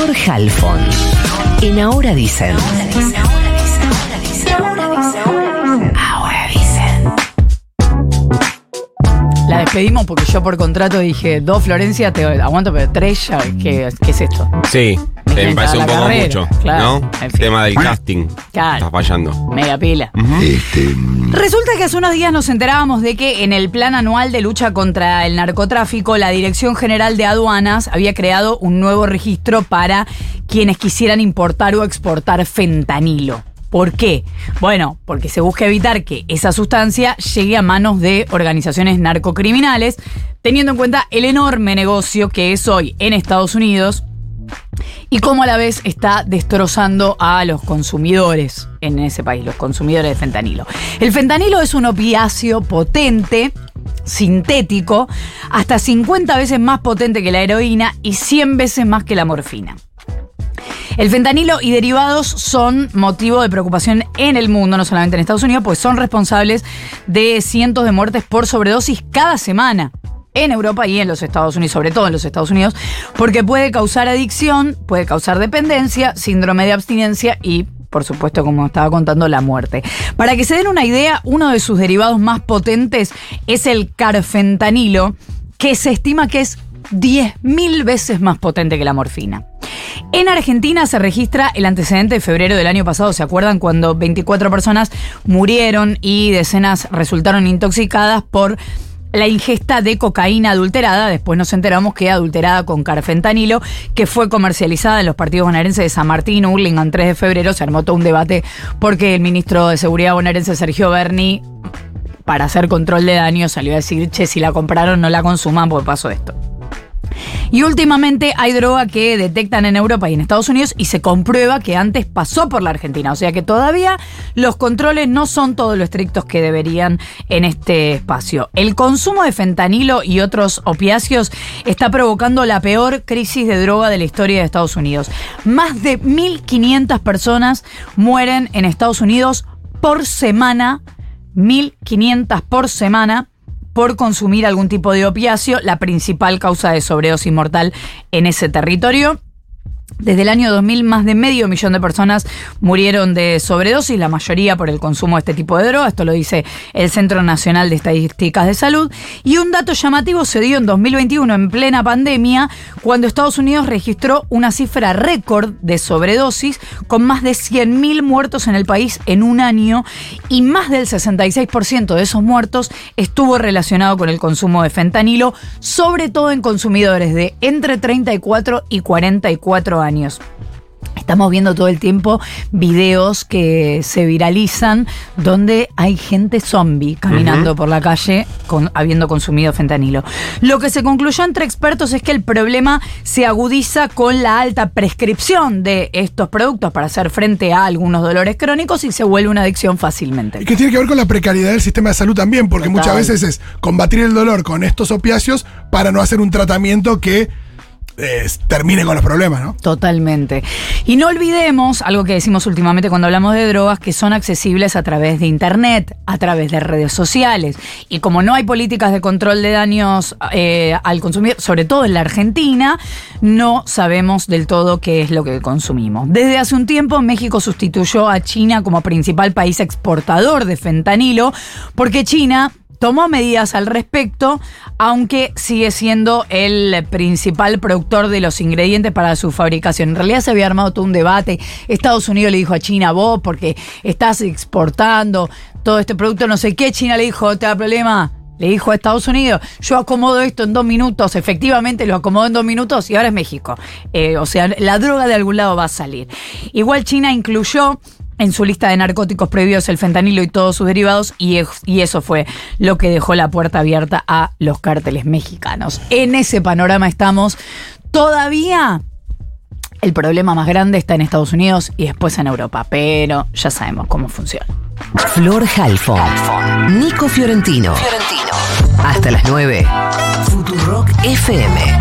Flor Halfon. En Ahora Dicen. Ahora Dicen. La despedimos porque yo por contrato dije, dos Florencia, te aguanto, pero tres ya, ¿qué, qué es esto? Sí, te me parece un poco carrera, mucho, claro, ¿no? en fin. Tema del casting. Claro. Está fallando. Media pila. Resulta que hace unos días nos enterábamos de que en el plan anual de lucha contra el narcotráfico, la Dirección General de Aduanas había creado un nuevo registro para quienes quisieran importar o exportar fentanilo. ¿Por qué? Bueno, porque se busca evitar que esa sustancia llegue a manos de organizaciones narcocriminales, teniendo en cuenta el enorme negocio que es hoy en Estados Unidos y cómo a la vez está destrozando a los consumidores en ese país, los consumidores de fentanilo. El fentanilo es un opiáceo potente, sintético, hasta 50 veces más potente que la heroína y 100 veces más que la morfina. El fentanilo y derivados son motivo de preocupación en el mundo, no solamente en Estados Unidos, pues son responsables de cientos de muertes por sobredosis cada semana en Europa y en los Estados Unidos, sobre todo en los Estados Unidos, porque puede causar adicción, puede causar dependencia, síndrome de abstinencia y por supuesto, como estaba contando, la muerte. Para que se den una idea, uno de sus derivados más potentes es el carfentanilo, que se estima que es 10.000 veces más potente que la morfina. En Argentina se registra el antecedente de febrero del año pasado. ¿Se acuerdan cuando 24 personas murieron y decenas resultaron intoxicadas por la ingesta de cocaína adulterada? Después nos enteramos que adulterada con carfentanilo, que fue comercializada en los partidos bonaerenses de San Martín, Hurlingham, 3 de febrero. Se armó todo un debate porque el ministro de Seguridad bonaerense, Sergio Berni, para hacer control de daño, salió a decir, che, si la compraron no la consuman porque pasó esto. Y últimamente hay droga que detectan en Europa y en Estados Unidos y se comprueba que antes pasó por la Argentina. O sea que todavía los controles no son todos lo estrictos que deberían en este espacio. El consumo de fentanilo y otros opiáceos está provocando la peor crisis de droga de la historia de Estados Unidos. Más de 1.500 personas mueren en Estados Unidos por semana. 1.500 por semana por consumir algún tipo de opiáceo, la principal causa de sobredosis mortal en ese territorio. Desde el año 2000, más de medio millón de personas murieron de sobredosis, la mayoría por el consumo de este tipo de droga. Esto lo dice el Centro Nacional de Estadísticas de Salud. Y un dato llamativo se dio en 2021, en plena pandemia, cuando Estados Unidos registró una cifra récord de sobredosis, con más de 100.000 muertos en el país en un año. Y más del 66% de esos muertos estuvo relacionado con el consumo de fentanilo, sobre todo en consumidores de entre 34 y 44 años. Estamos viendo todo el tiempo videos que se viralizan donde hay gente zombie caminando por la calle con, habiendo consumido fentanilo. Lo que se concluyó entre expertos es que el problema se agudiza con la alta prescripción de estos productos para hacer frente a algunos dolores crónicos y se vuelve una adicción fácilmente. Y que tiene que ver con la precariedad del sistema de salud también, porque Total. muchas veces es combatir el dolor con estos opiáceos para no hacer un tratamiento que eh, termine con los problemas, ¿no? Totalmente. Y no olvidemos, algo que decimos últimamente cuando hablamos de drogas, que son accesibles a través de Internet, a través de redes sociales. Y como no hay políticas de control de daños eh, al consumidor, sobre todo en la Argentina, no sabemos del todo qué es lo que consumimos. Desde hace un tiempo, México sustituyó a China como principal país exportador de fentanilo, porque China tomó medidas al respecto, aunque sigue siendo el principal productor de los ingredientes para su fabricación. En realidad se había armado todo un debate. Estados Unidos le dijo a China, vos, porque estás exportando todo este producto, no sé qué. China le dijo, ¿te da problema? Le dijo a Estados Unidos, yo acomodo esto en dos minutos, efectivamente lo acomodó en dos minutos y ahora es México. Eh, o sea, la droga de algún lado va a salir. Igual China incluyó en su lista de narcóticos prohibidos el fentanilo y todos sus derivados y, es- y eso fue lo que dejó la puerta abierta a los cárteles mexicanos. En ese panorama estamos todavía. El problema más grande está en Estados Unidos y después en Europa, pero ya sabemos cómo funciona. Flor. Nico Fiorentino. Hasta las 9. Futurock FM.